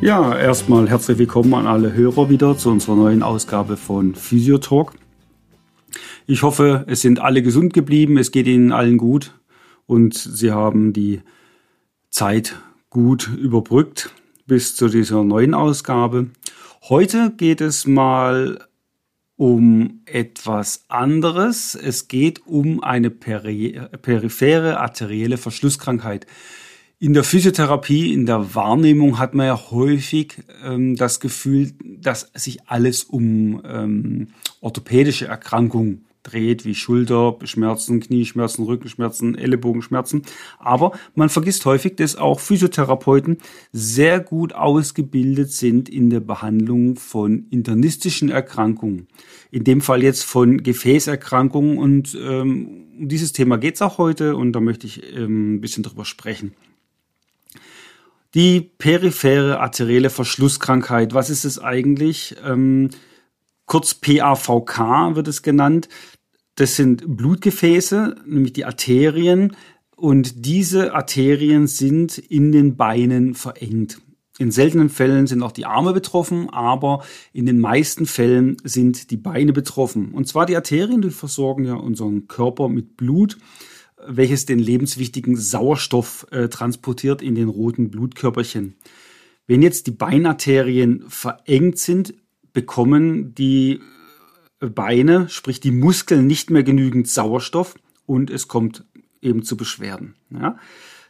Ja, erstmal herzlich willkommen an alle Hörer wieder zu unserer neuen Ausgabe von Physiotalk. Ich hoffe, es sind alle gesund geblieben, es geht Ihnen allen gut und Sie haben die Zeit gut überbrückt bis zu dieser neuen Ausgabe. Heute geht es mal um etwas anderes. Es geht um eine peri periphere arterielle Verschlusskrankheit. In der Physiotherapie, in der Wahrnehmung hat man ja häufig ähm, das Gefühl, dass sich alles um ähm, orthopädische Erkrankungen dreht, wie Schulterschmerzen, Knieschmerzen, Rückenschmerzen, Ellenbogenschmerzen. Aber man vergisst häufig, dass auch Physiotherapeuten sehr gut ausgebildet sind in der Behandlung von internistischen Erkrankungen. In dem Fall jetzt von Gefäßerkrankungen. Und ähm, um dieses Thema geht's auch heute und da möchte ich ähm, ein bisschen drüber sprechen. Die periphere arterielle Verschlusskrankheit, was ist es eigentlich? Ähm, kurz PAVK wird es genannt. Das sind Blutgefäße, nämlich die Arterien. Und diese Arterien sind in den Beinen verengt. In seltenen Fällen sind auch die Arme betroffen, aber in den meisten Fällen sind die Beine betroffen. Und zwar die Arterien, die versorgen ja unseren Körper mit Blut welches den lebenswichtigen Sauerstoff äh, transportiert in den roten Blutkörperchen. Wenn jetzt die Beinarterien verengt sind, bekommen die äh, Beine, sprich die Muskeln, nicht mehr genügend Sauerstoff und es kommt eben zu Beschwerden. Ja.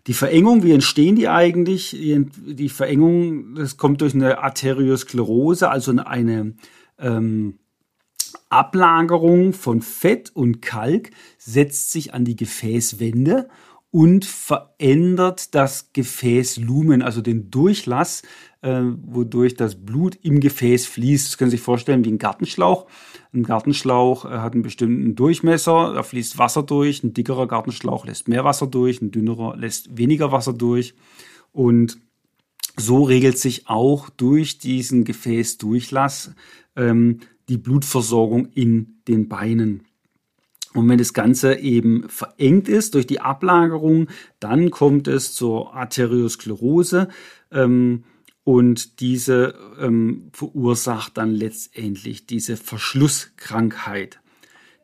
Die Verengung, wie entstehen die eigentlich? Die Verengung, das kommt durch eine Arteriosklerose, also eine ähm, Ablagerung von Fett und Kalk setzt sich an die Gefäßwände und verändert das Gefäßlumen, also den Durchlass, äh, wodurch das Blut im Gefäß fließt. Das können Sie sich vorstellen wie ein Gartenschlauch. Ein Gartenschlauch äh, hat einen bestimmten Durchmesser, da fließt Wasser durch. Ein dickerer Gartenschlauch lässt mehr Wasser durch, ein dünnerer lässt weniger Wasser durch. Und so regelt sich auch durch diesen Gefäßdurchlass ähm, die Blutversorgung in den Beinen. Und wenn das Ganze eben verengt ist durch die Ablagerung, dann kommt es zur Arteriosklerose ähm, und diese ähm, verursacht dann letztendlich diese Verschlusskrankheit.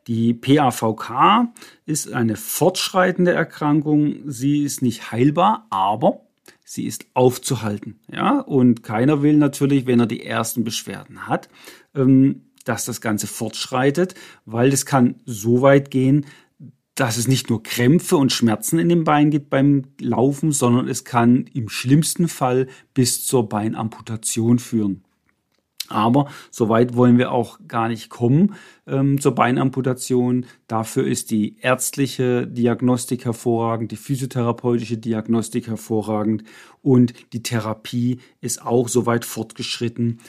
Die PAVK ist eine fortschreitende Erkrankung. Sie ist nicht heilbar, aber sie ist aufzuhalten. Ja, und keiner will natürlich, wenn er die ersten Beschwerden hat, ähm, dass das Ganze fortschreitet, weil es kann so weit gehen, dass es nicht nur Krämpfe und Schmerzen in den Beinen gibt beim Laufen, sondern es kann im schlimmsten Fall bis zur Beinamputation führen. Aber so weit wollen wir auch gar nicht kommen ähm, zur Beinamputation. Dafür ist die ärztliche Diagnostik hervorragend, die physiotherapeutische Diagnostik hervorragend und die Therapie ist auch so weit fortgeschritten,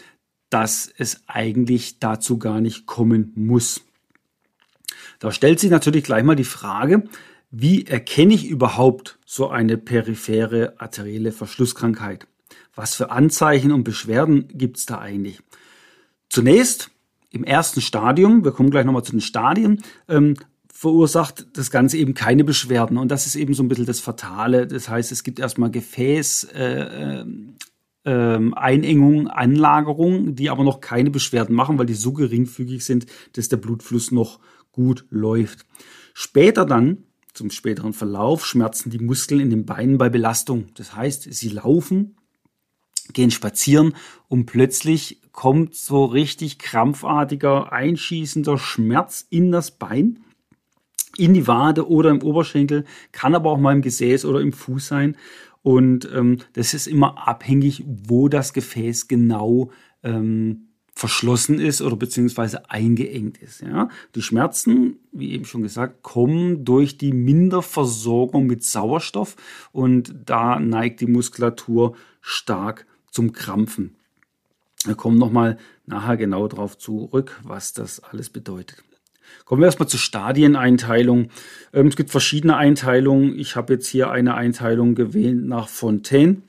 dass es eigentlich dazu gar nicht kommen muss. Da stellt sich natürlich gleich mal die Frage, wie erkenne ich überhaupt so eine periphere arterielle Verschlusskrankheit? Was für Anzeichen und Beschwerden gibt es da eigentlich? Zunächst im ersten Stadium, wir kommen gleich nochmal zu den Stadien, ähm, verursacht das Ganze eben keine Beschwerden. Und das ist eben so ein bisschen das Fatale. Das heißt, es gibt erstmal Gefäß, äh, ähm, Einengung, Anlagerung, die aber noch keine Beschwerden machen, weil die so geringfügig sind, dass der Blutfluss noch gut läuft. Später dann, zum späteren Verlauf, schmerzen die Muskeln in den Beinen bei Belastung. Das heißt, sie laufen, gehen spazieren und plötzlich kommt so richtig krampfartiger, einschießender Schmerz in das Bein, in die Wade oder im Oberschenkel, kann aber auch mal im Gesäß oder im Fuß sein. Und ähm, das ist immer abhängig, wo das Gefäß genau ähm, verschlossen ist oder beziehungsweise eingeengt ist. Ja? Die Schmerzen, wie eben schon gesagt, kommen durch die Minderversorgung mit Sauerstoff und da neigt die Muskulatur stark zum Krampfen. Wir kommen nochmal nachher genau darauf zurück, was das alles bedeutet. Kommen wir erstmal zur Stadieneinteilung. Ähm, es gibt verschiedene Einteilungen. Ich habe jetzt hier eine Einteilung gewählt nach Fontaine.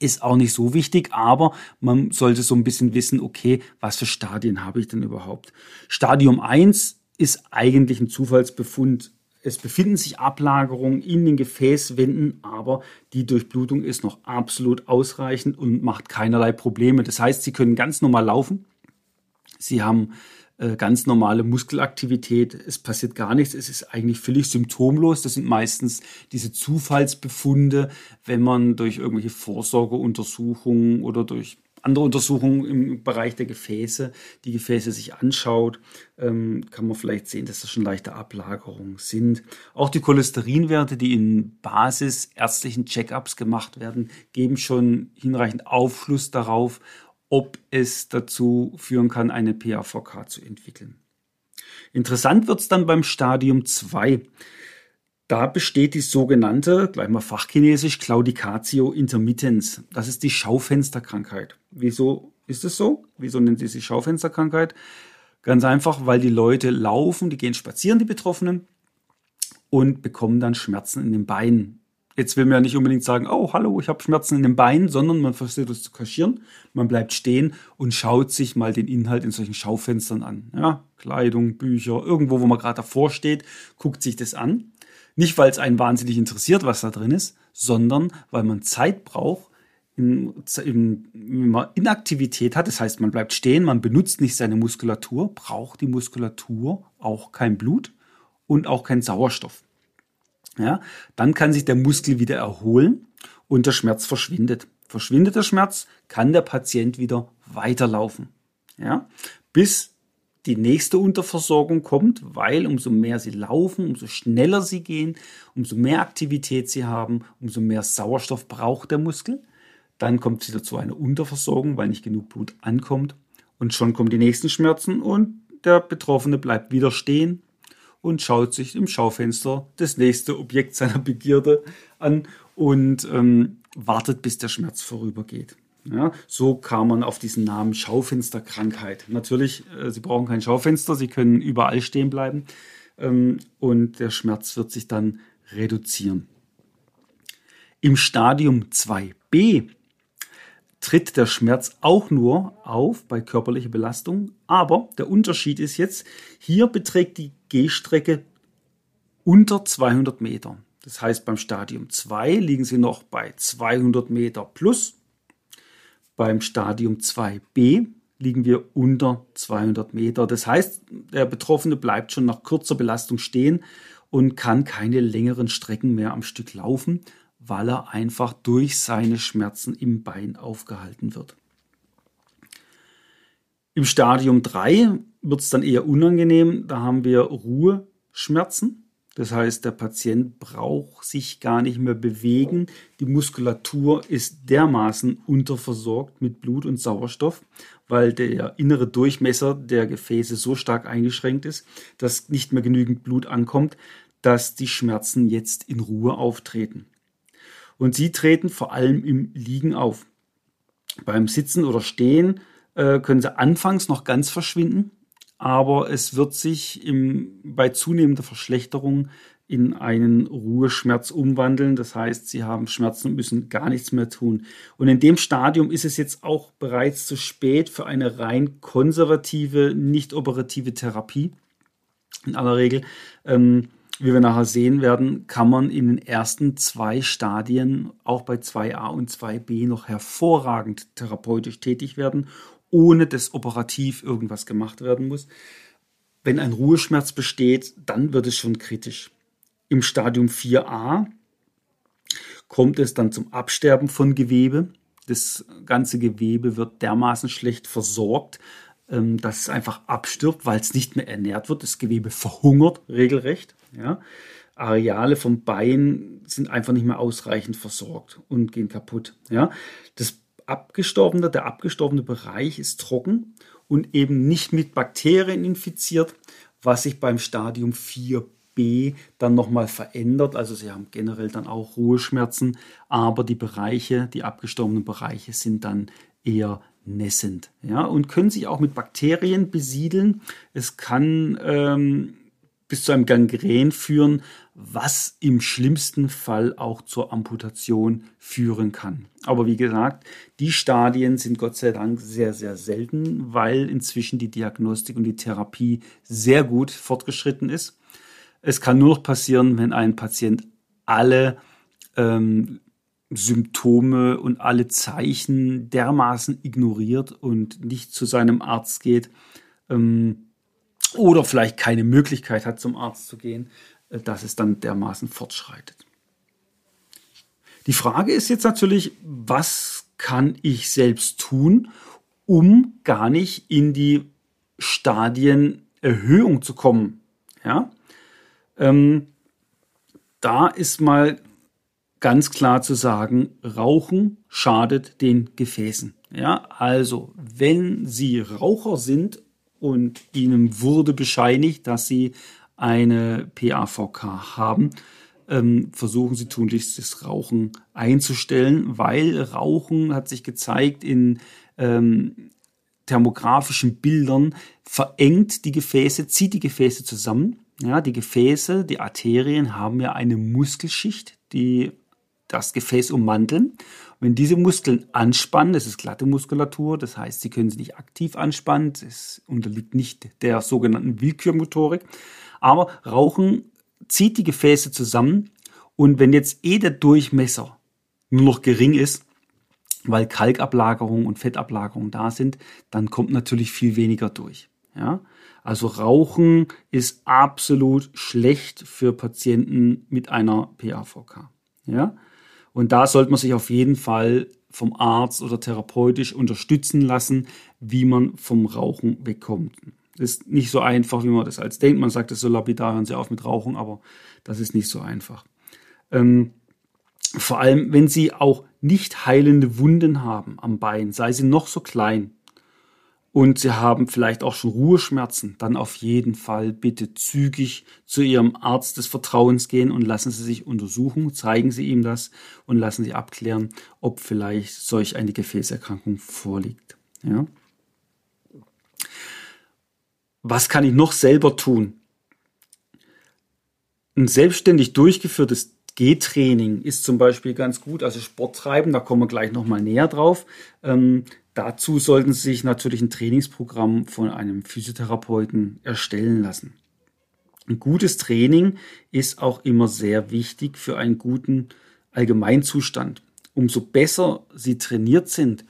Ist auch nicht so wichtig, aber man sollte so ein bisschen wissen, okay, was für Stadien habe ich denn überhaupt? Stadium 1 ist eigentlich ein Zufallsbefund. Es befinden sich Ablagerungen in den Gefäßwänden, aber die Durchblutung ist noch absolut ausreichend und macht keinerlei Probleme. Das heißt, Sie können ganz normal laufen. Sie haben äh, ganz normale Muskelaktivität. Es passiert gar nichts. Es ist eigentlich völlig symptomlos. Das sind meistens diese Zufallsbefunde, wenn man durch irgendwelche Vorsorgeuntersuchungen oder durch andere Untersuchungen im Bereich der Gefäße, die Gefäße sich anschaut, ähm, kann man vielleicht sehen, dass das schon leichte Ablagerungen sind. Auch die Cholesterinwerte, die in basisärztlichen Check-ups gemacht werden, geben schon hinreichend Aufschluss darauf, ob es dazu führen kann, eine PAVK zu entwickeln. Interessant wird es dann beim Stadium 2. Da besteht die sogenannte, gleich mal fachchinesisch, Claudicatio intermittens. Das ist die Schaufensterkrankheit. Wieso ist es so? Wieso nennt sie sich Schaufensterkrankheit? Ganz einfach, weil die Leute laufen, die gehen spazieren, die Betroffenen, und bekommen dann Schmerzen in den Beinen. Jetzt will man ja nicht unbedingt sagen, oh, hallo, ich habe Schmerzen in den Beinen, sondern man versucht es zu kaschieren. Man bleibt stehen und schaut sich mal den Inhalt in solchen Schaufenstern an. Ja, Kleidung, Bücher, irgendwo, wo man gerade davor steht, guckt sich das an. Nicht, weil es einen wahnsinnig interessiert, was da drin ist, sondern weil man Zeit braucht, in, in, wenn man Inaktivität hat, das heißt, man bleibt stehen, man benutzt nicht seine Muskulatur, braucht die Muskulatur auch kein Blut und auch kein Sauerstoff ja, dann kann sich der Muskel wieder erholen und der Schmerz verschwindet. Verschwindet der Schmerz, kann der Patient wieder weiterlaufen. Ja, bis die nächste Unterversorgung kommt, weil umso mehr sie laufen, umso schneller sie gehen, umso mehr Aktivität sie haben, umso mehr Sauerstoff braucht der Muskel. Dann kommt es wieder zu einer Unterversorgung, weil nicht genug Blut ankommt. Und schon kommen die nächsten Schmerzen und der Betroffene bleibt wieder stehen, und schaut sich im Schaufenster das nächste Objekt seiner Begierde an und ähm, wartet, bis der Schmerz vorübergeht. Ja, so kam man auf diesen Namen Schaufensterkrankheit. Natürlich, äh, Sie brauchen kein Schaufenster, Sie können überall stehen bleiben ähm, und der Schmerz wird sich dann reduzieren. Im Stadium 2b tritt der Schmerz auch nur auf bei körperlicher Belastung. Aber der Unterschied ist jetzt, hier beträgt die Gehstrecke unter 200 Meter. Das heißt, beim Stadium 2 liegen sie noch bei 200 Meter plus. Beim Stadium 2b liegen wir unter 200 Meter. Das heißt, der Betroffene bleibt schon nach kurzer Belastung stehen und kann keine längeren Strecken mehr am Stück laufen, weil er einfach durch seine Schmerzen im Bein aufgehalten wird. Im Stadium 3 wird es dann eher unangenehm. Da haben wir Ruheschmerzen. Das heißt, der Patient braucht sich gar nicht mehr bewegen. Die Muskulatur ist dermaßen unterversorgt mit Blut und Sauerstoff, weil der innere Durchmesser der Gefäße so stark eingeschränkt ist, dass nicht mehr genügend Blut ankommt, dass die Schmerzen jetzt in Ruhe auftreten. Und sie treten vor allem im Liegen auf. Beim Sitzen oder Stehen äh, können sie anfangs noch ganz verschwinden, aber es wird sich im, bei zunehmender Verschlechterung in einen Ruheschmerz umwandeln. Das heißt, sie haben Schmerzen und müssen gar nichts mehr tun. Und in dem Stadium ist es jetzt auch bereits zu spät für eine rein konservative, nicht operative Therapie. In aller Regel. Ähm, wie wir nachher sehen werden, kann man in den ersten zwei Stadien, auch bei 2a und 2b, noch hervorragend therapeutisch tätig werden, ohne dass operativ irgendwas gemacht werden muss. Wenn ein Ruheschmerz besteht, dann wird es schon kritisch. Im Stadium 4a kommt es dann zum Absterben von Gewebe. Das ganze Gewebe wird dermaßen schlecht versorgt, ähm, dass es einfach abstirbt, weil es nicht mehr ernährt wird. Das Gewebe verhungert regelrecht. Ja. Areale vom Bein sind einfach nicht mehr ausreichend versorgt und gehen kaputt. Ja. Das abgestorbene, der abgestorbene Bereich ist trocken und eben nicht mit Bakterien infiziert, was sich beim Stadium 4b dann nochmal verändert. Also sie haben generell dann auch Ruheschmerzen, aber die Bereiche, die abgestorbenen Bereiche sind dann eher nässend ja, und können sich auch mit Bakterien besiedeln. Es kann ähm, bis zu einem Gangren führen, was im schlimmsten Fall auch zur Amputation führen kann. Aber wie gesagt, die Stadien sind Gott sei Dank sehr, sehr selten, weil inzwischen die Diagnostik und die Therapie sehr gut fortgeschritten ist. Es kann nur noch passieren, wenn ein Patient alle ähm, Symptome und alle Zeichen dermaßen ignoriert und nicht zu seinem Arzt geht ähm, oder vielleicht keine Möglichkeit hat, zum Arzt zu gehen, äh, dass es dann dermaßen fortschreitet. Die Frage ist jetzt natürlich, was kann ich selbst tun, um gar nicht in die Stadienerhöhung zu kommen? Ja? Ähm, da ist mal ganz klar zu sagen, Rauchen schadet den Gefäßen. Ja, also wenn Sie Raucher sind und Ihnen wurde bescheinigt, dass Sie eine PAVK haben, ähm, versuchen Sie tunlichst das Rauchen einzustellen, weil Rauchen hat sich gezeigt in ähm, thermografischen Bildern verengt die Gefäße, zieht die Gefäße zusammen. Ja, die Gefäße, die Arterien haben ja eine Muskelschicht, die das Gefäß ummanteln. Wenn diese Muskeln anspannen, das ist glatte Muskulatur, das heißt, sie können sie nicht aktiv anspannen, es unterliegt nicht der sogenannten Willkürmotorik. Aber Rauchen zieht die Gefäße zusammen und wenn jetzt eh der Durchmesser nur noch gering ist, weil Kalkablagerung und Fettablagerung da sind, dann kommt natürlich viel weniger durch. Ja? Also Rauchen ist absolut schlecht für Patienten mit einer PAVK. Ja? Und da sollte man sich auf jeden Fall vom Arzt oder therapeutisch unterstützen lassen, wie man vom Rauchen wegkommt. Das ist nicht so einfach, wie man das als denkt. Man sagt es so lapidar, hören Sie auf mit Rauchen, aber das ist nicht so einfach. Ähm, vor allem, wenn Sie auch nicht heilende Wunden haben am Bein, sei sie noch so klein, und Sie haben vielleicht auch schon Ruheschmerzen, dann auf jeden Fall bitte zügig zu Ihrem Arzt des Vertrauens gehen und lassen Sie sich untersuchen, zeigen Sie ihm das und lassen Sie abklären, ob vielleicht solch eine Gefäßerkrankung vorliegt. Ja? Was kann ich noch selber tun? Ein selbstständig durchgeführtes Gehtraining ist zum Beispiel ganz gut, also Sport treiben, da kommen wir gleich nochmal näher drauf. Ähm, Dazu sollten Sie sich natürlich ein Trainingsprogramm von einem Physiotherapeuten erstellen lassen. Ein gutes Training ist auch immer sehr wichtig für einen guten Allgemeinzustand. Umso besser Sie trainiert sind,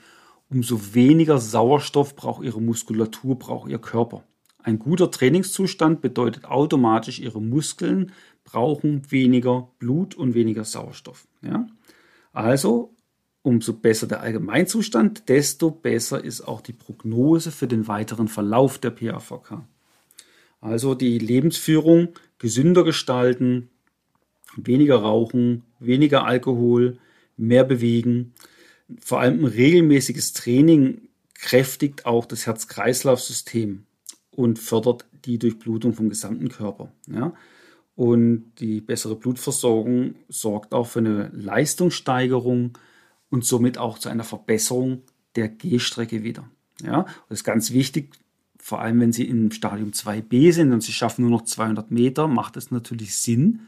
umso weniger Sauerstoff braucht Ihre Muskulatur, braucht Ihr Körper. Ein guter Trainingszustand bedeutet automatisch, Ihre Muskeln brauchen weniger Blut und weniger Sauerstoff. Ja? Also umso besser der Allgemeinzustand, desto besser ist auch die Prognose für den weiteren Verlauf der PAVK. Also die Lebensführung gesünder gestalten, weniger rauchen, weniger Alkohol, mehr bewegen. Vor allem ein regelmäßiges Training kräftigt auch das Herz-Kreislauf-System und fördert die Durchblutung vom gesamten Körper. Ja? Und die bessere Blutversorgung sorgt auch für eine Leistungssteigerung und somit auch zu einer Verbesserung der Gehstrecke wieder. Ja, das ist ganz wichtig, vor allem wenn Sie im Stadium 2b sind und Sie schaffen nur noch 200 Meter, macht es natürlich Sinn,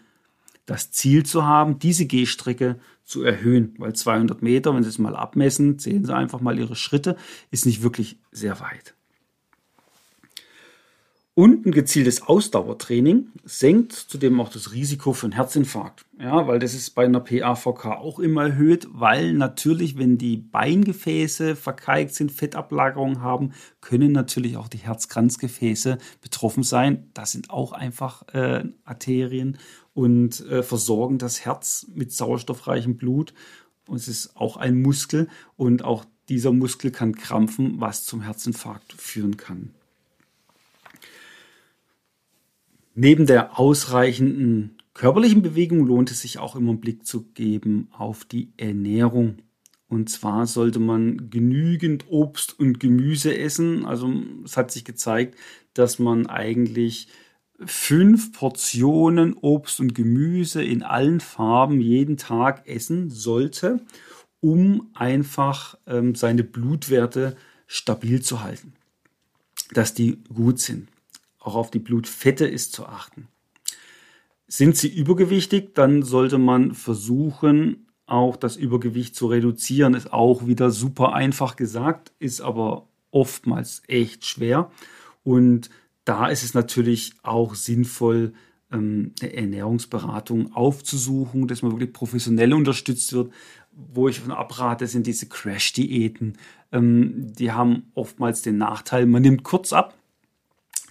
das Ziel zu haben, diese Gehstrecke zu erhöhen, weil 200 Meter, wenn Sie es mal abmessen, sehen Sie einfach mal Ihre Schritte, ist nicht wirklich sehr weit. Und ein gezieltes Ausdauertraining senkt zudem auch das Risiko für einen Herzinfarkt. Ja, weil das ist bei einer PAVK auch immer erhöht, weil natürlich, wenn die Beingefäße verkalkt sind, Fettablagerungen haben, können natürlich auch die Herzkranzgefäße betroffen sein. Das sind auch einfach äh, Arterien und äh, versorgen das Herz mit sauerstoffreichem Blut. Und es ist auch ein Muskel und auch dieser Muskel kann krampfen, was zum Herzinfarkt führen kann. Neben der ausreichenden körperlichen Bewegung lohnt es sich auch immer einen Blick zu geben auf die Ernährung. Und zwar sollte man genügend Obst und Gemüse essen. Also es hat sich gezeigt, dass man eigentlich fünf Portionen Obst und Gemüse in allen Farben jeden Tag essen sollte, um einfach ähm, seine Blutwerte stabil zu halten, dass die gut sind. Auch auf die Blutfette ist zu achten. Sind sie übergewichtig, dann sollte man versuchen, auch das Übergewicht zu reduzieren. Ist auch wieder super einfach gesagt, ist aber oftmals echt schwer. Und da ist es natürlich auch sinnvoll, ähm, eine Ernährungsberatung aufzusuchen, dass man wirklich professionell unterstützt wird. Wo ich von abrate, sind diese Crash-Diäten. Ähm, die haben oftmals den Nachteil, man nimmt kurz ab,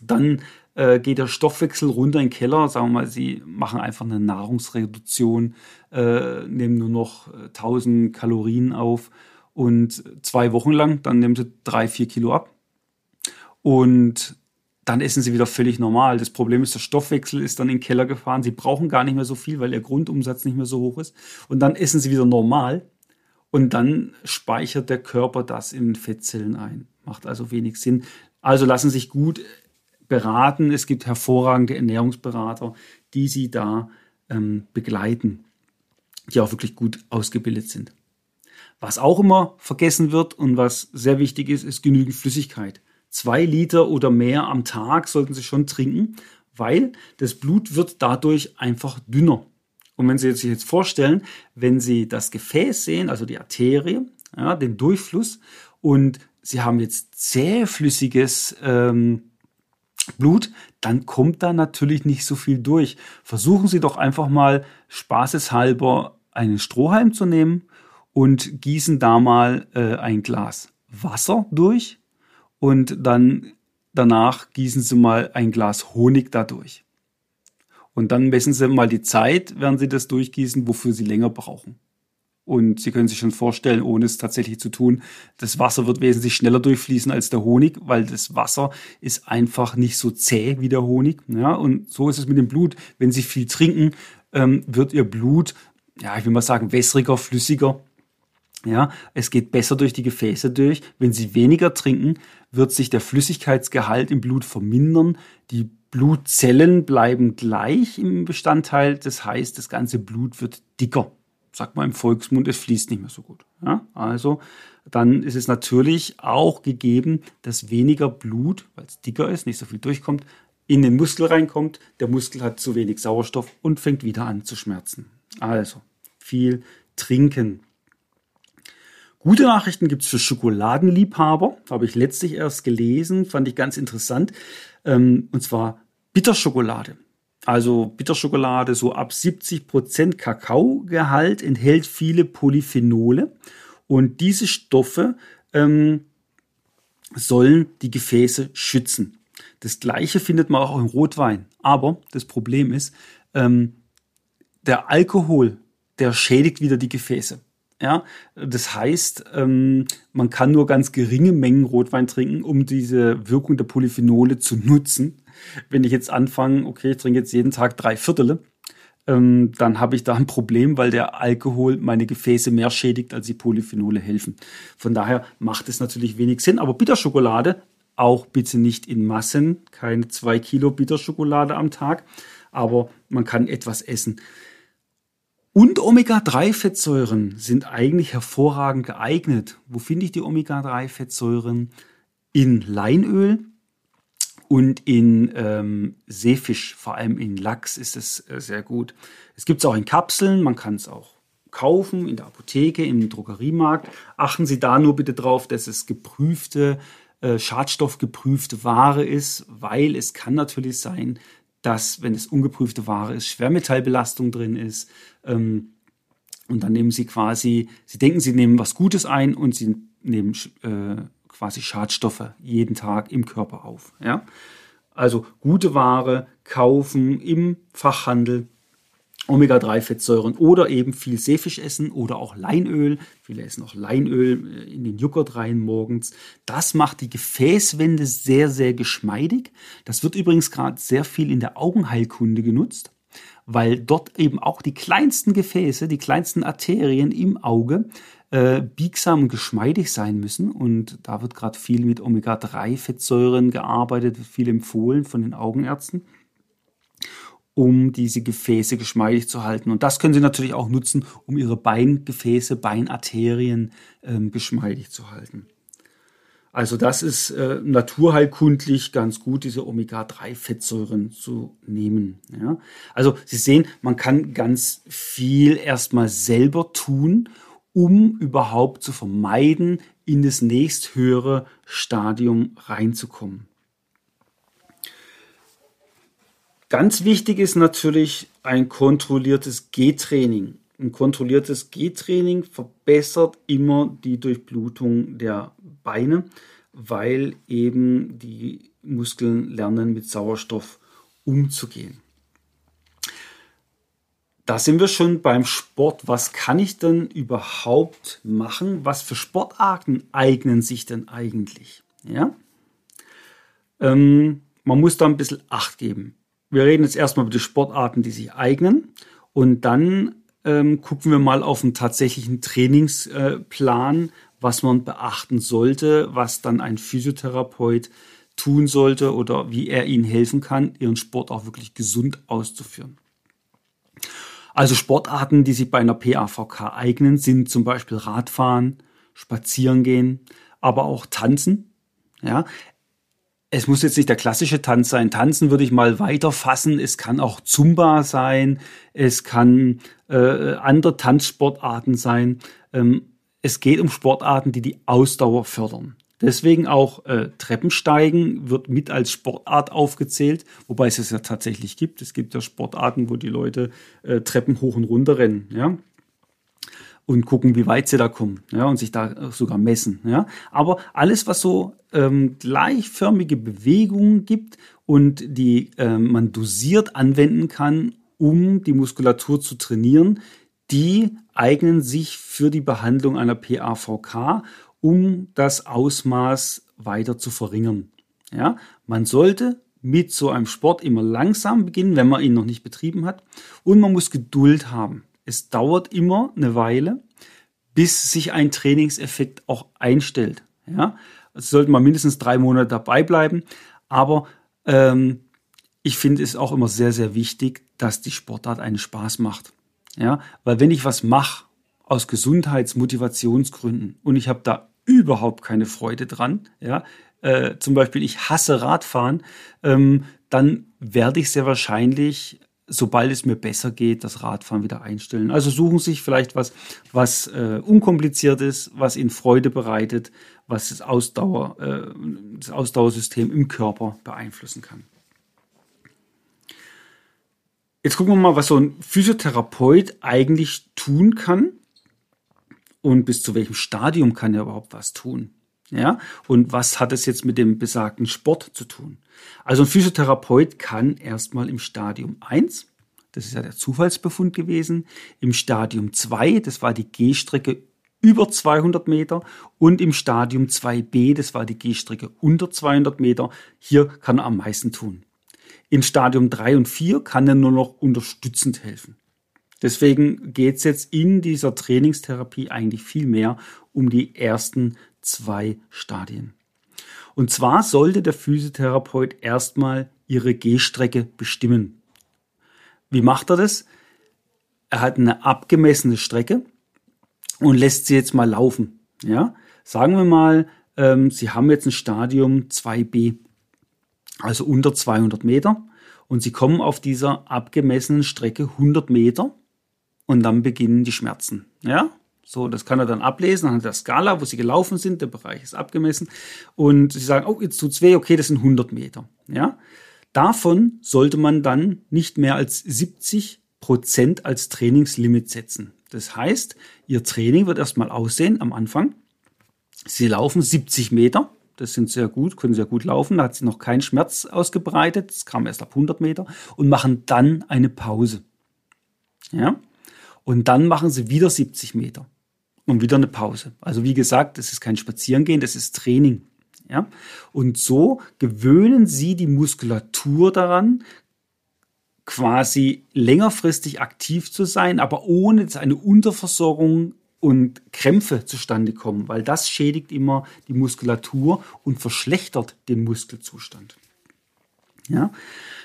dann äh, geht der Stoffwechsel runter in den Keller. Sagen wir mal, sie machen einfach eine Nahrungsreduktion, äh, nehmen nur noch 1000 äh, Kalorien auf und zwei Wochen lang, dann nehmen sie drei, vier Kilo ab. Und dann essen sie wieder völlig normal. Das Problem ist, der Stoffwechsel ist dann in den Keller gefahren. Sie brauchen gar nicht mehr so viel, weil ihr Grundumsatz nicht mehr so hoch ist. Und dann essen sie wieder normal. Und dann speichert der Körper das in Fettzellen ein. Macht also wenig Sinn. Also lassen sich gut beraten. Es gibt hervorragende Ernährungsberater, die sie da ähm, begleiten, die auch wirklich gut ausgebildet sind. Was auch immer vergessen wird und was sehr wichtig ist, ist genügend Flüssigkeit zwei Liter oder mehr am Tag sollten Sie schon trinken, weil das Blut wird dadurch einfach dünner. Und wenn Sie sich jetzt vorstellen, wenn Sie das Gefäß sehen, also die Arterie, ja, den Durchfluss, und Sie haben jetzt zähflüssiges ähm, Blut, dann kommt da natürlich nicht so viel durch. Versuchen Sie doch einfach mal spaßeshalber einen Strohhalm zu nehmen und gießen da mal äh, ein Glas Wasser durch und dann danach gießen Sie mal ein Glas Honig dadurch. Und dann messen Sie mal die Zeit, während Sie das durchgießen, wofür Sie länger brauchen. Und Sie können sich schon vorstellen, ohne es tatsächlich zu tun, das Wasser wird wesentlich schneller durchfließen als der Honig, weil das Wasser ist einfach nicht so zäh wie der Honig. Ja, und so ist es mit dem Blut. Wenn Sie viel trinken, ähm, wird Ihr Blut, ja, ich will mal sagen, wässriger, flüssiger. Ja, es geht besser durch die Gefäße durch. Wenn Sie weniger trinken, wird sich der Flüssigkeitsgehalt im Blut vermindern. Die Blutzellen bleiben gleich im Bestandteil. Das heißt, das ganze Blut wird dicker. Sagt man im Volksmund, es fließt nicht mehr so gut. Ja, also dann ist es natürlich auch gegeben, dass weniger Blut, weil es dicker ist, nicht so viel durchkommt, in den Muskel reinkommt. Der Muskel hat zu wenig Sauerstoff und fängt wieder an zu schmerzen. Also viel trinken. Gute Nachrichten gibt's für Schokoladenliebhaber. Habe ich letztlich erst gelesen, fand ich ganz interessant. Ähm, und zwar Bitterschokolade. Also Bitterschokolade so ab 70 Prozent Kakaogehalt enthält viele Polyphenole. Und diese Stoffe ähm, sollen die Gefäße schützen. Das gleiche findet man auch im Rotwein. Aber das Problem ist, ähm, der Alkohol, der schädigt wieder die Gefäße. Ja, das heißt, ähm, man kann nur ganz geringe Mengen Rotwein trinken, um diese Wirkung der Polyphenole zu nutzen. Wenn ich jetzt anfange, okay, ich trinke jetzt jeden Tag drei Viertel, ähm, dann habe ich da ein Problem, weil der Alkohol meine Gefäße mehr schädigt, als die Polyphenole helfen. Von daher macht es natürlich wenig Sinn. Aber Bitterschokolade auch bitte nicht in Massen, keine zwei Kilo Bitterschokolade am Tag, aber man kann etwas essen. Und Omega-3-Fettsäuren sind eigentlich hervorragend geeignet. Wo finde ich die Omega-3-Fettsäuren? In Leinöl und in ähm, Seefisch, vor allem in Lachs ist es äh, sehr gut. Es gibt es auch in Kapseln, man kann es auch kaufen in der Apotheke, im Drogeriemarkt. Achten Sie da nur bitte drauf, dass es geprüfte, äh, schadstoffgeprüfte Ware ist, weil es kann natürlich sein, dass, wenn es ungeprüfte Ware ist, Schwermetallbelastung drin ist. Ähm, und dann nehmen sie quasi, sie denken, sie nehmen was Gutes ein und sie nehmen äh, quasi Schadstoffe jeden Tag im Körper auf. Ja? Also gute Ware kaufen im Fachhandel Omega-3-Fettsäuren oder eben viel Seefisch essen oder auch Leinöl. Viele essen auch Leinöl äh, in den Joghurt rein morgens. Das macht die Gefäßwände sehr, sehr geschmeidig. Das wird übrigens gerade sehr viel in der Augenheilkunde genutzt, weil dort eben auch die kleinsten Gefäße, die kleinsten Arterien im Auge äh, biegsam und geschmeidig sein müssen. Und da wird gerade viel mit Omega-3-Fettsäuren gearbeitet, viel empfohlen von den Augenärzten um diese Gefäße geschmeidig zu halten. Und das können Sie natürlich auch nutzen, um Ihre Beingefäße, Beinarterien ähm, geschmeidig zu halten. Also das ist äh, naturheilkundlich ganz gut, diese Omega-3-Fettsäuren zu nehmen. Ja? Also Sie sehen, man kann ganz viel erstmal selber tun, um überhaupt zu vermeiden, in das nächsthöhere Stadium reinzukommen. Ganz wichtig ist natürlich ein kontrolliertes G-Training. Ein kontrolliertes G-Training verbessert immer die Durchblutung der Beine, weil eben die Muskeln lernen, mit Sauerstoff umzugehen. Da sind wir schon beim Sport. Was kann ich denn überhaupt machen? Was für Sportarten eignen sich denn eigentlich? Ja? Ähm, man muss da ein bisschen Acht geben. Wir reden jetzt erstmal über die Sportarten, die sich eignen. Und dann ähm, gucken wir mal auf einen tatsächlichen Trainingsplan, was man beachten sollte, was dann ein Physiotherapeut tun sollte oder wie er ihnen helfen kann, ihren Sport auch wirklich gesund auszuführen. Also Sportarten, die sich bei einer PAVK eignen, sind zum Beispiel Radfahren, Spazierengehen, aber auch Tanzen. Ja, es muss jetzt nicht der klassische Tanz sein. Tanzen würde ich mal weiter fassen. Es kann auch Zumba sein. Es kann äh, andere Tanzsportarten sein. Ähm, es geht um Sportarten, die die Ausdauer fördern. Deswegen auch äh, Treppensteigen wird mit als Sportart aufgezählt, wobei es es ja tatsächlich gibt. Es gibt ja Sportarten, wo die Leute äh, Treppen hoch und runter rennen, ja. Und gucken, wie weit sie da kommen, ja, und sich da sogar messen, ja. Aber alles, was so ähm, gleichförmige Bewegungen gibt und die ähm, man dosiert anwenden kann, um die Muskulatur zu trainieren, die eignen sich für die Behandlung einer PAVK um das Ausmaß weiter zu verringern. Ja, man sollte mit so einem Sport immer langsam beginnen, wenn man ihn noch nicht betrieben hat. Und man muss Geduld haben. Es dauert immer eine Weile, bis sich ein Trainingseffekt auch einstellt. Ja, also sollte man mindestens drei Monate dabei bleiben. Aber ähm, ich finde es auch immer sehr, sehr wichtig, dass die Sportart einen Spaß macht. Ja, weil wenn ich was mache aus Gesundheitsmotivationsgründen und ich habe da überhaupt keine Freude dran, ja, äh, zum Beispiel ich hasse Radfahren, ähm, dann werde ich sehr wahrscheinlich, sobald es mir besser geht, das Radfahren wieder einstellen. Also suchen sich vielleicht was, was äh, unkompliziert ist, was Ihnen Freude bereitet, was das, Ausdauer, äh, das Ausdauersystem im Körper beeinflussen kann. Jetzt gucken wir mal, was so ein Physiotherapeut eigentlich tun kann und bis zu welchem Stadium kann er überhaupt was tun. Ja, und was hat es jetzt mit dem besagten Sport zu tun? Also ein Physiotherapeut kann erstmal im Stadium 1, das ist ja der Zufallsbefund gewesen, im Stadium 2, das war die Gehstrecke über 200 Meter und im Stadium 2b, das war die Gehstrecke unter 200 Meter, hier kann er am meisten tun. Im Stadium 3 und 4 kann er nur noch unterstützend helfen. Deswegen geht es jetzt in dieser Trainingstherapie eigentlich viel mehr um die ersten zwei Stadien. Und zwar sollte der Physiotherapeut erstmal ihre Gehstrecke bestimmen. Wie macht er das? Er hat eine abgemessene Strecke und lässt sie jetzt mal laufen. Ja? Sagen wir mal, ähm, Sie haben jetzt ein Stadium 2b, also unter 200 Meter, und Sie kommen auf dieser abgemessenen Strecke 100 Meter und dann beginnen die Schmerzen. Ja, so, das kann er dann ablesen anhand der Skala, wo sie gelaufen sind. Der Bereich ist abgemessen. Und sie sagen, oh, jetzt tut's weh, okay, das sind 100 Meter. Ja, davon sollte man dann nicht mehr als 70 Prozent als Trainingslimit setzen. Das heißt, ihr Training wird erstmal aussehen am Anfang. Sie laufen 70 Meter. Das sind sehr gut, können sehr gut laufen. Da hat sie noch keinen Schmerz ausgebreitet. Das kam erst ab 100 Meter und machen dann eine Pause. Ja, und dann machen sie wieder 70 Meter und wieder eine Pause. Also wie gesagt, das ist kein Spazierengehen, das ist Training. Ja? Und so gewöhnen sie die Muskulatur daran, quasi längerfristig aktiv zu sein, aber ohne dass eine Unterversorgung und Krämpfe zustande kommen, weil das schädigt immer die Muskulatur und verschlechtert den Muskelzustand. Ja?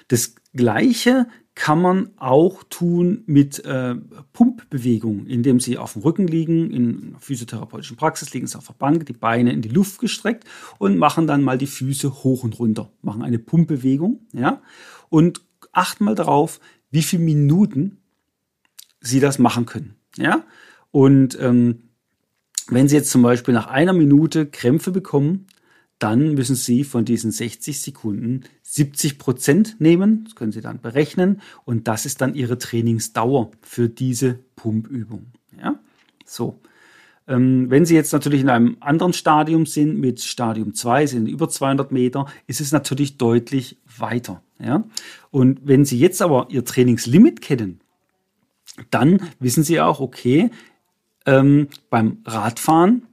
Das Gleiche kann man auch tun mit äh, Pumpbewegungen, indem Sie auf dem Rücken liegen, in physiotherapeutischen Praxis liegen Sie auf der Bank, die Beine in die Luft gestreckt und machen dann mal die Füße hoch und runter, machen eine Pumpbewegung, ja, und achten mal darauf, wie viele Minuten Sie das machen können, ja, und ähm, wenn Sie jetzt zum Beispiel nach einer Minute Krämpfe bekommen, dann müssen Sie von diesen 60 Sekunden 70 Prozent nehmen. Das können Sie dann berechnen. Und das ist dann Ihre Trainingsdauer für diese Pumpübung. Ja, so. Ähm, wenn Sie jetzt natürlich in einem anderen Stadium sind, mit Stadium 2, sind über 200 Meter, ist es natürlich deutlich weiter. Ja? Und wenn Sie jetzt aber Ihr Trainingslimit kennen, dann wissen Sie auch, okay, ähm, beim Radfahren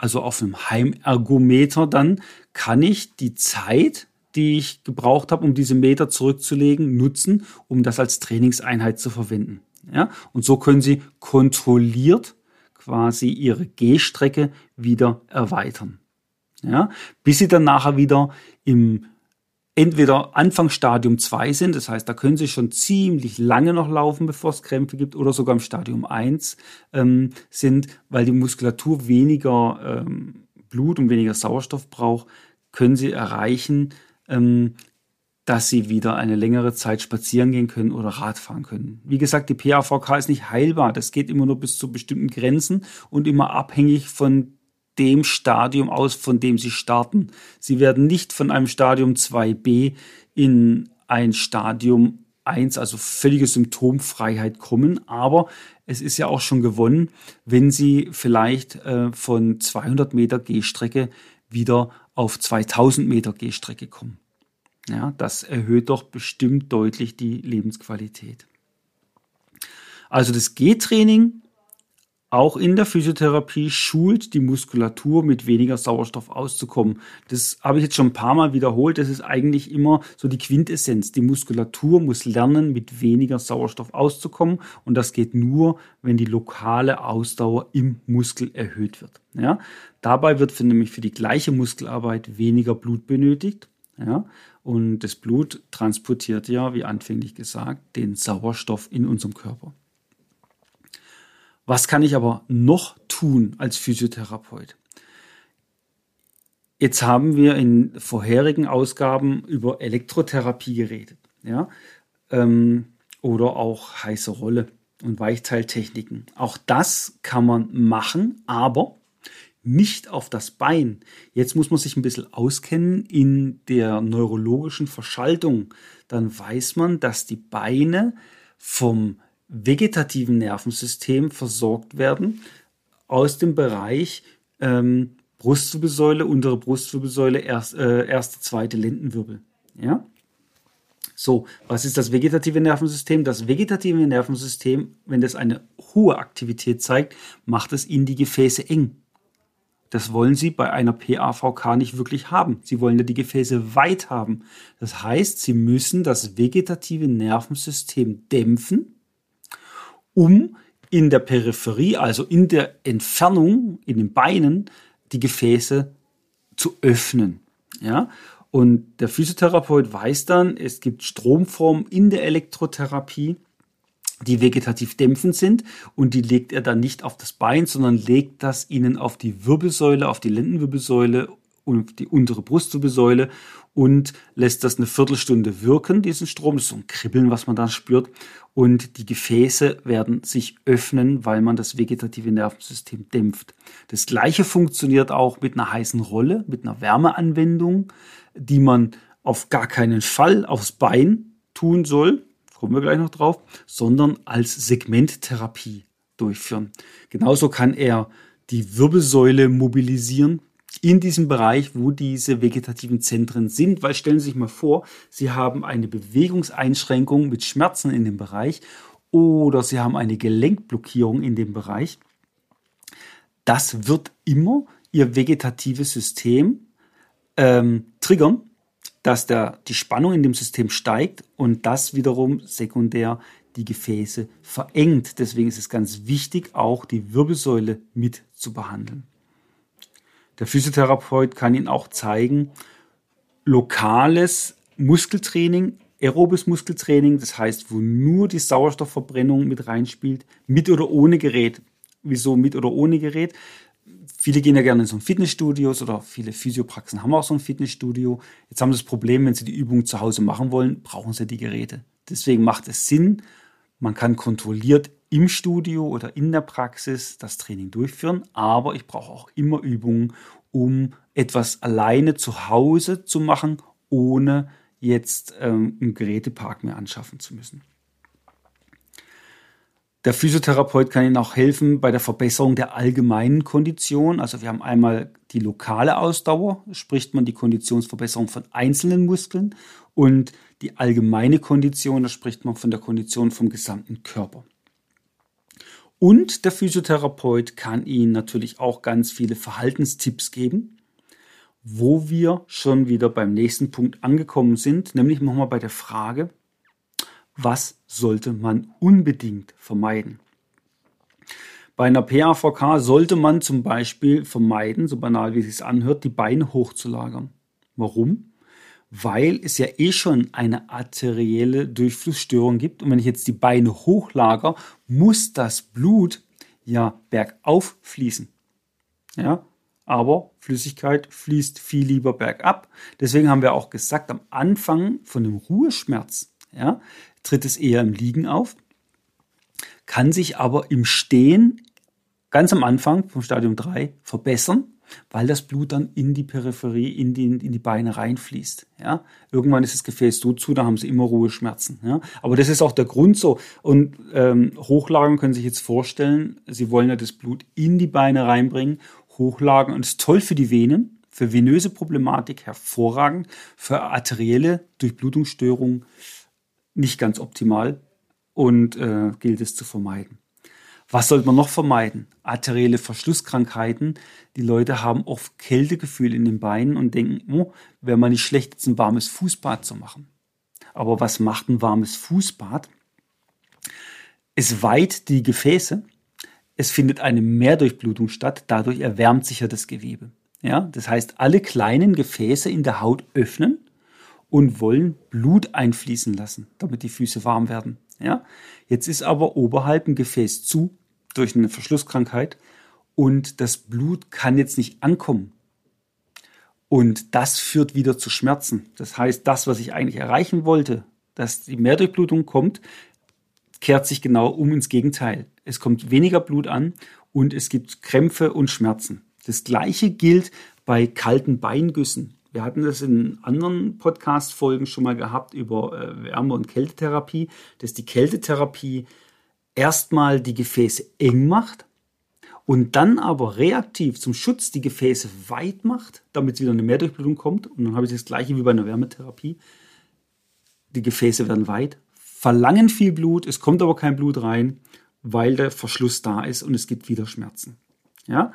also auf einem Heimergometer dann, kann ich die Zeit, die ich gebraucht habe, um diese Meter zurückzulegen, nutzen, um das als Trainingseinheit zu verwenden. Ja? Und so können Sie kontrolliert quasi Ihre Gehstrecke wieder erweitern. Ja? Bis Sie dann nachher wieder im entweder Anfangsstadium 2 sind, das heißt, da können sie schon ziemlich lange noch laufen, bevor es Krämpfe gibt, oder sogar im Stadium 1 ähm, sind, weil die Muskulatur weniger ähm, Blut und weniger Sauerstoff braucht, können sie erreichen, ähm, dass sie wieder eine längere Zeit spazieren gehen können oder Radfahren können. Wie gesagt, die PAVK ist nicht heilbar. Das geht immer nur bis zu bestimmten Grenzen und immer abhängig von dem Stadium aus, von dem sie starten. Sie werden nicht von einem Stadium 2b in ein Stadium 1, also völlige Symptomfreiheit kommen, aber es ist ja auch schon gewonnen, wenn Sie vielleicht äh, von 200 Meter Gehstrecke wieder auf 2000 Meter Gehstrecke kommen. Ja, das erhöht doch bestimmt deutlich die Lebensqualität. Also das Gehtraining auch in der Physiotherapie schult die Muskulatur mit weniger Sauerstoff auszukommen. Das habe ich jetzt schon ein paar Mal wiederholt. Das ist eigentlich immer so die Quintessenz. Die Muskulatur muss lernen, mit weniger Sauerstoff auszukommen. Und das geht nur, wenn die lokale Ausdauer im Muskel erhöht wird. Ja? Dabei wird für, nämlich für die gleiche Muskelarbeit weniger Blut benötigt. Ja? Und das Blut transportiert ja, wie anfänglich gesagt, den Sauerstoff in unserem Körper. Was kann ich aber noch tun als Physiotherapeut? Jetzt haben wir in vorherigen Ausgaben über Elektrotherapie geredet, ja, ähm, oder auch heiße Rolle und Weichteiltechniken. Auch das kann man machen, aber nicht auf das Bein. Jetzt muss man sich ein bisschen auskennen in der neurologischen Verschaltung. Dann weiß man, dass die Beine vom vegetativen Nervensystem versorgt werden aus dem Bereich ähm, Brustwirbelsäule, untere Brustwirbelsäule, erst, äh, erste, zweite Lendenwirbel. Ja? So, was ist das vegetative Nervensystem? Das vegetative Nervensystem, wenn das eine hohe Aktivität zeigt, macht es in die Gefäße eng. Das wollen Sie bei einer PAVK nicht wirklich haben. Sie wollen ja die Gefäße weit haben. Das heißt, Sie müssen das vegetative Nervensystem dämpfen, um in der Peripherie, also in der Entfernung, in den Beinen, die Gefäße zu öffnen. Ja? Und der Physiotherapeut weiß dann, es gibt Stromformen in der Elektrotherapie, die vegetativ dämpfend sind und die legt er dann nicht auf das Bein, sondern legt das ihnen auf die Wirbelsäule, auf die Lendenwirbelsäule die untere Brustwirbelsäule und lässt das eine Viertelstunde wirken, diesen Strom. Das ist so ein Kribbeln, was man da spürt und die Gefäße werden sich öffnen, weil man das vegetative Nervensystem dämpft. Das gleiche funktioniert auch mit einer heißen Rolle, mit einer Wärmeanwendung, die man auf gar keinen Fall aufs Bein tun soll, kommen wir gleich noch drauf, sondern als Segmenttherapie durchführen. Genauso kann er die Wirbelsäule mobilisieren, in diesem Bereich, wo diese vegetativen Zentren sind, weil stellen Sie sich mal vor, Sie haben eine Bewegungseinschränkung mit Schmerzen in dem Bereich oder Sie haben eine Gelenkblockierung in dem Bereich. Das wird immer Ihr vegetatives System ähm, triggern, dass der, die Spannung in dem System steigt und das wiederum sekundär die Gefäße verengt. Deswegen ist es ganz wichtig, auch die Wirbelsäule mit zu behandeln. Der Physiotherapeut kann Ihnen auch zeigen, lokales Muskeltraining aerobes Muskeltraining, das heißt, wo nur die Sauerstoffverbrennung mit reinspielt, mit oder ohne Gerät. Wieso mit oder ohne Gerät? Viele gehen ja gerne in so ein Fitnessstudio oder viele Physiopraxen haben auch so ein Fitnessstudio. Jetzt haben sie das Problem, wenn sie die Übung zu Hause machen wollen, brauchen sie die Geräte. Deswegen macht es Sinn, man kann kontrolliert im Studio oder in der Praxis das Training durchführen, aber ich brauche auch immer Übungen, um etwas alleine zu Hause zu machen, ohne jetzt ähm, einen Gerätepark mehr anschaffen zu müssen. Der Physiotherapeut kann Ihnen auch helfen bei der Verbesserung der allgemeinen Kondition. Also wir haben einmal die lokale Ausdauer, spricht man die Konditionsverbesserung von einzelnen Muskeln und die allgemeine Kondition, da spricht man von der Kondition vom gesamten Körper. Und der Physiotherapeut kann Ihnen natürlich auch ganz viele Verhaltenstipps geben, wo wir schon wieder beim nächsten Punkt angekommen sind, nämlich nochmal bei der Frage, was sollte man unbedingt vermeiden? Bei einer PAVK sollte man zum Beispiel vermeiden, so banal wie es sich anhört, die Beine hochzulagern. Warum? Weil es ja eh schon eine arterielle Durchflussstörung gibt. Und wenn ich jetzt die Beine hochlager, muss das Blut ja bergauf fließen. Ja, aber Flüssigkeit fließt viel lieber bergab. Deswegen haben wir auch gesagt, am Anfang von dem Ruheschmerz, ja, tritt es eher im Liegen auf, kann sich aber im Stehen ganz am Anfang vom Stadium 3 verbessern, weil das Blut dann in die Peripherie, in die, in die Beine reinfließt. Ja? Irgendwann ist das Gefäß so zu, da haben sie immer Ruheschmerzen. Ja? Aber das ist auch der Grund so. Und ähm, Hochlagen können Sie sich jetzt vorstellen, Sie wollen ja das Blut in die Beine reinbringen, hochlagen und ist toll für die Venen, für venöse Problematik hervorragend, für arterielle Durchblutungsstörungen nicht ganz optimal und äh, gilt es zu vermeiden. Was sollte man noch vermeiden? Arterielle Verschlusskrankheiten. Die Leute haben oft Kältegefühl in den Beinen und denken, oh, wäre mal nicht schlecht, jetzt ein warmes Fußbad zu machen. Aber was macht ein warmes Fußbad? Es weiht die Gefäße, es findet eine Mehrdurchblutung statt, dadurch erwärmt sich ja das Gewebe. Ja, das heißt, alle kleinen Gefäße in der Haut öffnen und wollen Blut einfließen lassen, damit die Füße warm werden. Ja? Jetzt ist aber oberhalb ein Gefäß zu durch eine Verschlusskrankheit und das Blut kann jetzt nicht ankommen. Und das führt wieder zu Schmerzen. Das heißt, das, was ich eigentlich erreichen wollte, dass die Mehrdurchblutung kommt, kehrt sich genau um ins Gegenteil. Es kommt weniger Blut an und es gibt Krämpfe und Schmerzen. Das gleiche gilt bei kalten Beingüssen. Wir hatten das in anderen Podcast-Folgen schon mal gehabt über äh, Wärme- und Kältetherapie, dass die Kältetherapie erstmal die Gefäße eng macht und dann aber reaktiv zum Schutz die Gefäße weit macht, damit wieder eine Mehrdurchblutung kommt. Und dann habe ich das gleiche wie bei einer Wärmetherapie. Die Gefäße werden weit, verlangen viel Blut, es kommt aber kein Blut rein, weil der Verschluss da ist und es gibt wieder Schmerzen. Ja?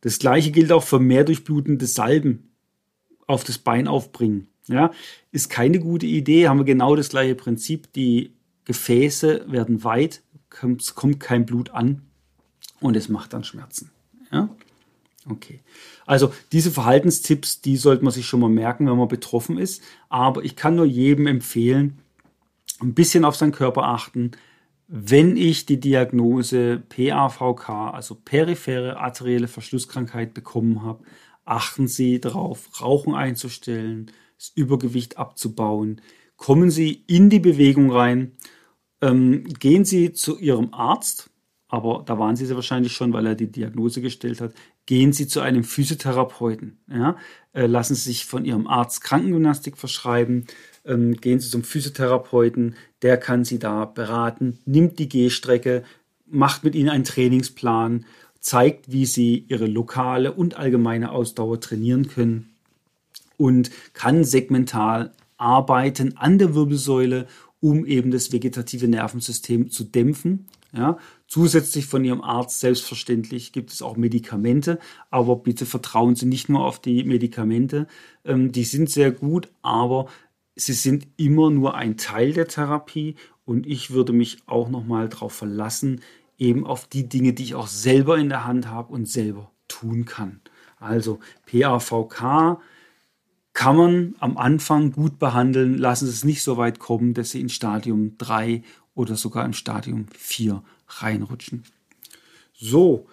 Das gleiche gilt auch für mehrdurchblutende Salben auf das Bein aufbringen. Ja, ist keine gute Idee, haben wir genau das gleiche Prinzip. Die Gefäße werden weit, es kommt kein Blut an und es macht dann Schmerzen. Ja? Okay. Also diese Verhaltenstipps, die sollte man sich schon mal merken, wenn man betroffen ist. Aber ich kann nur jedem empfehlen, ein bisschen auf seinen Körper achten. Wenn ich die Diagnose PAVK, also periphere arterielle Verschlusskrankheit bekommen habe, achten Sie darauf, Rauchen einzustellen, das Übergewicht abzubauen. Kommen Sie in die Bewegung rein. Ähm, gehen Sie zu Ihrem Arzt, aber da waren Sie sehr wahrscheinlich schon, weil er die Diagnose gestellt hat. Gehen Sie zu einem Physiotherapeuten. Ja? Äh, lassen Sie sich von Ihrem Arzt Krankengymnastik verschreiben. Ähm, gehen Sie zum Physiotherapeuten, der kann Sie da beraten, nimmt die Gehstrecke, macht mit Ihnen einen Trainingsplan zeigt, wie sie ihre lokale und allgemeine Ausdauer trainieren können und kann segmental arbeiten an der Wirbelsäule, um eben das vegetative Nervensystem zu dämpfen. Ja, zusätzlich von Ihrem Arzt selbstverständlich gibt es auch Medikamente, aber bitte vertrauen Sie nicht nur auf die Medikamente. Ähm, die sind sehr gut, aber sie sind immer nur ein Teil der Therapie und ich würde mich auch nochmal darauf verlassen, eben auf die Dinge, die ich auch selber in der Hand habe und selber tun kann. Also PAVK kann man am Anfang gut behandeln. Lassen Sie es nicht so weit kommen, dass Sie in Stadium 3 oder sogar in Stadium 4 reinrutschen. So,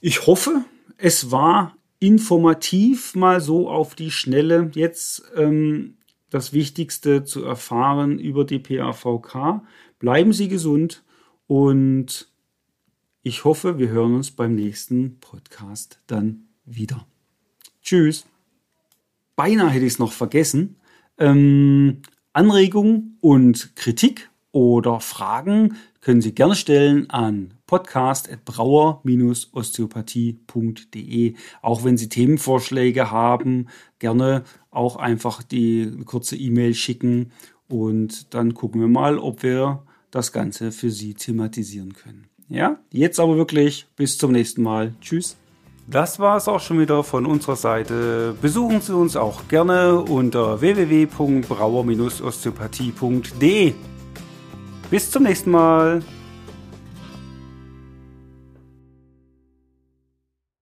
ich hoffe, es war informativ mal so auf die Schnelle jetzt ähm, das Wichtigste zu erfahren über die PAVK. Bleiben Sie gesund und ich hoffe, wir hören uns beim nächsten Podcast dann wieder. Tschüss. Beinahe hätte ich es noch vergessen. Ähm, Anregungen und Kritik oder Fragen können Sie gerne stellen an podcast.brauer-osteopathie.de. Auch wenn Sie Themenvorschläge haben, gerne auch einfach die kurze E-Mail schicken und dann gucken wir mal, ob wir das Ganze für Sie thematisieren können. Ja, jetzt aber wirklich bis zum nächsten Mal. Tschüss. Das war es auch schon wieder von unserer Seite. Besuchen Sie uns auch gerne unter www.brauer-osteopathie.de. Bis zum nächsten Mal.